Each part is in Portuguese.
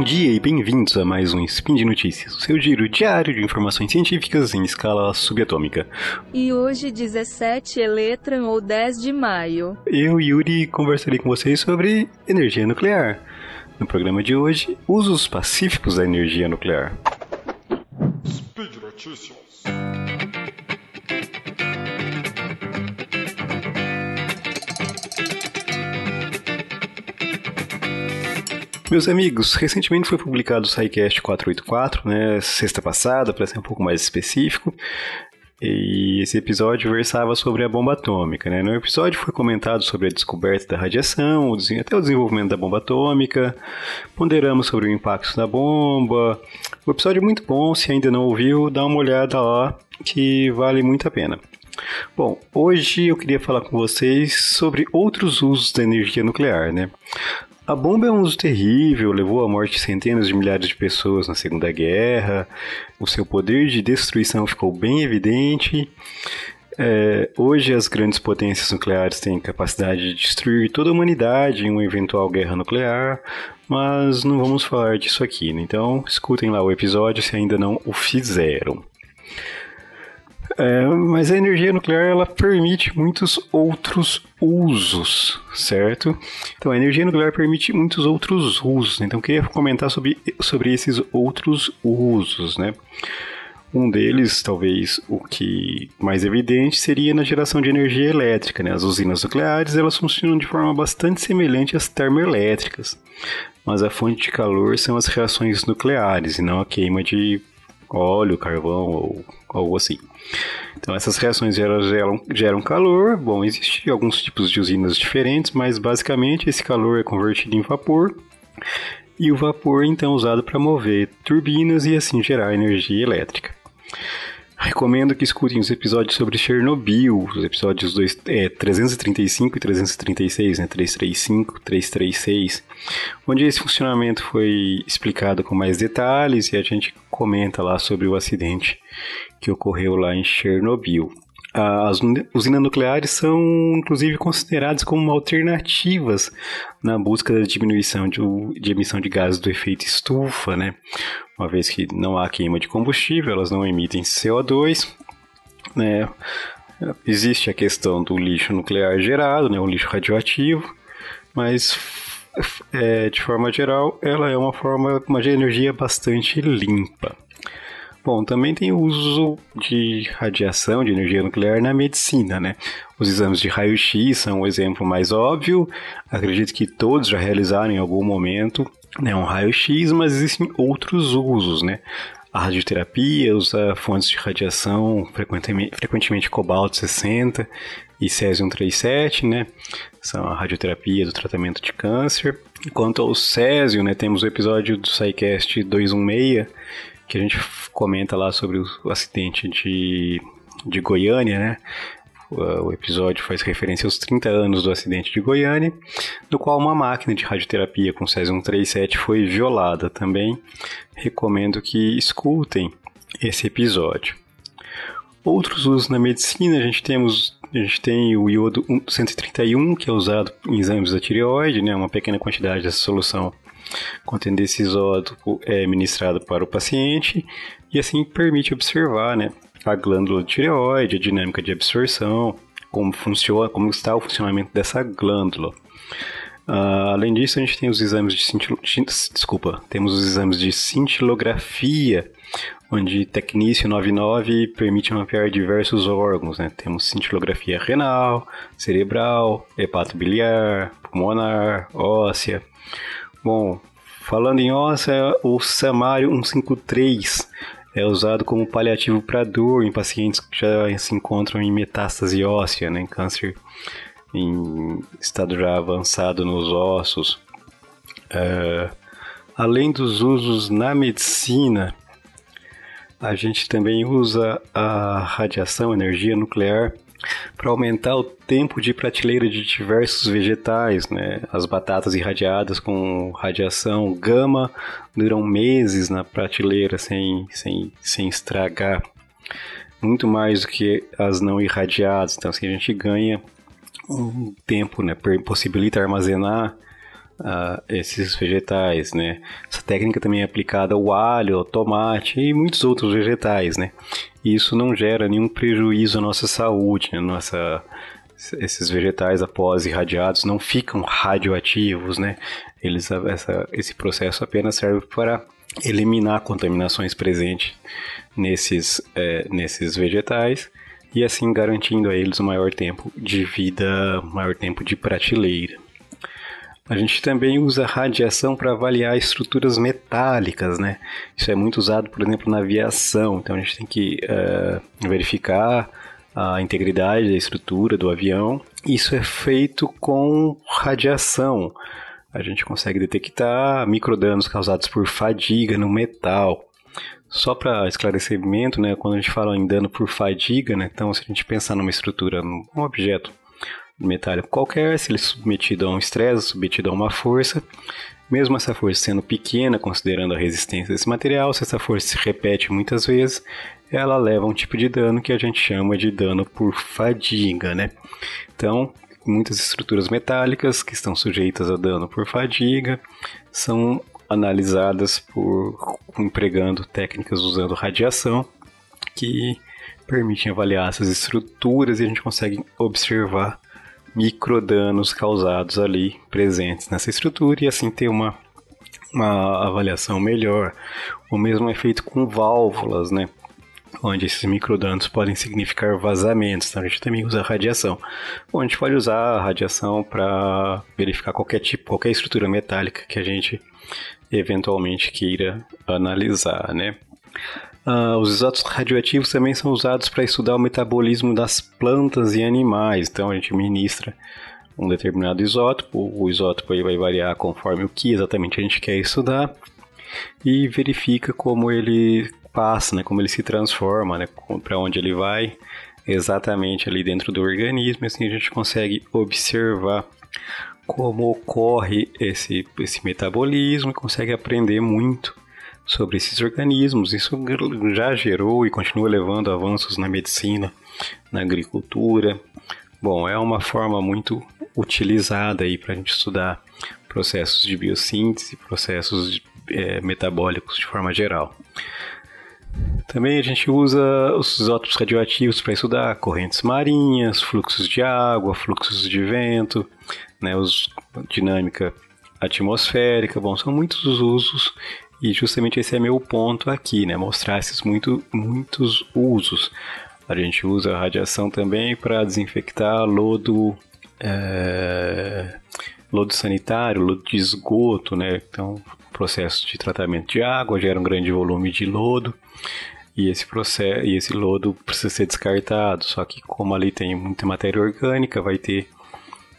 Bom dia e bem-vindos a mais um Spin de Notícias, o seu giro diário de informações científicas em escala subatômica. E hoje, 17 Eletran ou 10 de maio. Eu, Yuri, conversarei com vocês sobre energia nuclear. No programa de hoje, usos pacíficos da energia nuclear. Speed Notícias. Meus amigos, recentemente foi publicado o SciCast 484, né, sexta passada, para ser um pouco mais específico, e esse episódio versava sobre a bomba atômica. Né? No episódio foi comentado sobre a descoberta da radiação, até o desenvolvimento da bomba atômica, ponderamos sobre o impacto da bomba. O episódio é muito bom, se ainda não ouviu, dá uma olhada lá, que vale muito a pena. Bom, hoje eu queria falar com vocês sobre outros usos da energia nuclear, né? A bomba é um uso terrível, levou à morte centenas de milhares de pessoas na Segunda Guerra, o seu poder de destruição ficou bem evidente. É, hoje, as grandes potências nucleares têm capacidade de destruir toda a humanidade em uma eventual guerra nuclear, mas não vamos falar disso aqui, né? então escutem lá o episódio se ainda não o fizeram. É, mas a energia nuclear ela permite muitos outros usos, certo? Então a energia nuclear permite muitos outros usos. Então eu queria comentar sobre, sobre esses outros usos, né? Um deles, talvez o que mais evidente, seria na geração de energia elétrica. Né? As usinas nucleares elas funcionam de forma bastante semelhante às termoelétricas, mas a fonte de calor são as reações nucleares e não a queima de óleo, carvão ou algo assim. Então essas reações geram, geram calor. Bom, existem alguns tipos de usinas diferentes, mas basicamente esse calor é convertido em vapor e o vapor então é usado para mover turbinas e assim gerar energia elétrica. Recomendo que escutem os episódios sobre Chernobyl, os episódios dois, é, 335 e 336, né, 335, 336, onde esse funcionamento foi explicado com mais detalhes e a gente comenta lá sobre o acidente que ocorreu lá em Chernobyl. As usinas nucleares são, inclusive, consideradas como alternativas na busca da diminuição de, de, emissão de gases do efeito estufa, né? Uma vez que não há queima de combustível, elas não emitem CO2, né? Existe a questão do lixo nuclear gerado, né? O lixo radioativo, mas é, de forma geral, ela é uma forma uma energia bastante limpa. Bom, também tem o uso de radiação, de energia nuclear na medicina, né? Os exames de raio-x são o exemplo mais óbvio. Acredito que todos já realizaram em algum momento né, um raio-x, mas existem outros usos, né? A radioterapia usa fontes de radiação, frequentemente, frequentemente cobalto 60 e césio-137, né? São a radioterapia do tratamento de câncer. Quanto ao césio, né, temos o episódio do SciCast 216, que a gente comenta lá sobre o, acidente de, de Goiânia, né? O episódio faz referência aos 30 anos do acidente de Goiânia, no qual uma máquina de radioterapia com césio 137 foi violada também. Recomendo que escutem esse episódio. Outros usos na medicina, a gente temos a gente tem o iodo 131, que é usado em exames da tireoide, né, uma pequena quantidade dessa solução contendo esse isótopo é ministrado para o paciente e assim permite observar né, a glândula tireoide, a dinâmica de absorção, como funciona, como está o funcionamento dessa glândula. Uh, além disso, a gente tem os exames de cintil... desculpa, temos os exames de cintilografia, onde Technicio 99 permite mapear diversos órgãos, né? Temos cintilografia renal, cerebral, hepatobiliar, pulmonar, óssea. Bom, falando em óssea, o Samário 153 é usado como paliativo para dor em pacientes que já se encontram em metástase óssea, né, em câncer em estado já avançado nos ossos. É, além dos usos na medicina, a gente também usa a radiação, energia nuclear para aumentar o tempo de prateleira de diversos vegetais, né? As batatas irradiadas com radiação gama duram meses na prateleira sem, sem, sem estragar. Muito mais do que as não irradiadas. Então, assim, a gente ganha um tempo, né? Possibilita armazenar esses vegetais, né? Essa técnica também é aplicada ao alho, ao tomate e muitos outros vegetais, né? E isso não gera nenhum prejuízo à nossa saúde, né? Nossa, esses vegetais após irradiados não ficam radioativos, né? Eles, essa, esse processo apenas serve para eliminar contaminações presentes nesses, é, nesses vegetais e assim garantindo a eles o maior tempo de vida, maior tempo de prateleira. A gente também usa radiação para avaliar estruturas metálicas, né? Isso é muito usado, por exemplo, na aviação. Então a gente tem que uh, verificar a integridade da estrutura do avião. Isso é feito com radiação. A gente consegue detectar microdanos causados por fadiga no metal. Só para esclarecimento, né, quando a gente fala em dano por fadiga, né, então se a gente pensar numa estrutura, num objeto metálico qualquer, se ele é submetido a um estresse, submetido a uma força, mesmo essa força sendo pequena, considerando a resistência desse material, se essa força se repete muitas vezes, ela leva um tipo de dano que a gente chama de dano por fadiga, né? Então, muitas estruturas metálicas que estão sujeitas a dano por fadiga são analisadas por empregando técnicas usando radiação que permitem avaliar essas estruturas e a gente consegue observar microdanos causados ali presentes nessa estrutura e assim ter uma, uma avaliação melhor. O mesmo é feito com válvulas, né? onde esses microdanos podem significar vazamentos. Então a gente também usa radiação. Bom, a gente pode usar a radiação para verificar qualquer tipo, qualquer estrutura metálica que a gente eventualmente queira analisar, né? Uh, os isótopos radioativos também são usados para estudar o metabolismo das plantas e animais. Então a gente ministra um determinado isótopo, o isótopo aí vai variar conforme o que exatamente a gente quer estudar e verifica como ele passa, né, como ele se transforma, né, para onde ele vai exatamente ali dentro do organismo, assim a gente consegue observar como ocorre esse, esse metabolismo e consegue aprender muito sobre esses organismos. Isso já gerou e continua levando avanços na medicina, na agricultura. Bom, é uma forma muito utilizada aí para a gente estudar processos de biossíntese, processos é, metabólicos de forma geral. Também a gente usa os isótopos radioativos para estudar correntes marinhas, fluxos de água, fluxos de vento, né, os, dinâmica atmosférica. Bom, são muitos os usos e justamente esse é meu ponto aqui, né? Mostrar esses muito, muitos usos. A gente usa a radiação também para desinfectar lodo, é, lodo sanitário, lodo de esgoto, né? Então, processo de tratamento de água gera um grande volume de lodo e esse processo e esse lodo precisa ser descartado. Só que como ali tem muita matéria orgânica, vai ter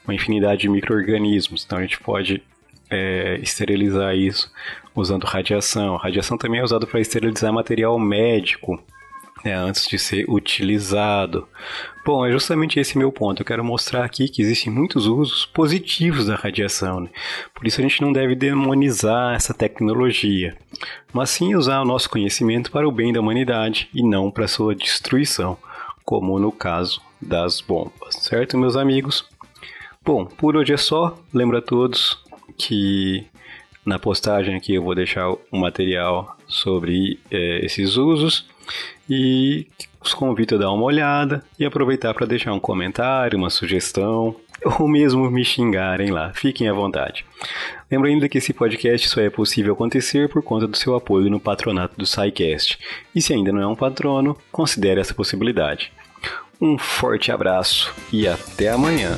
uma infinidade de micro-organismos. Então a gente pode é, esterilizar isso usando radiação. radiação também é usada para esterilizar material médico né, antes de ser utilizado. Bom, é justamente esse meu ponto. Eu quero mostrar aqui que existem muitos usos positivos da radiação. Né? Por isso a gente não deve demonizar essa tecnologia, mas sim usar o nosso conhecimento para o bem da humanidade e não para sua destruição, como no caso das bombas, certo, meus amigos? Bom, por hoje é só. Lembro a todos que na postagem aqui eu vou deixar um material sobre é, esses usos e os convido a dar uma olhada e aproveitar para deixar um comentário, uma sugestão ou mesmo me xingarem lá. Fiquem à vontade. Lembro ainda que esse podcast só é possível acontecer por conta do seu apoio no patronato do SciCast. E se ainda não é um patrono, considere essa possibilidade. Um forte abraço e até amanhã.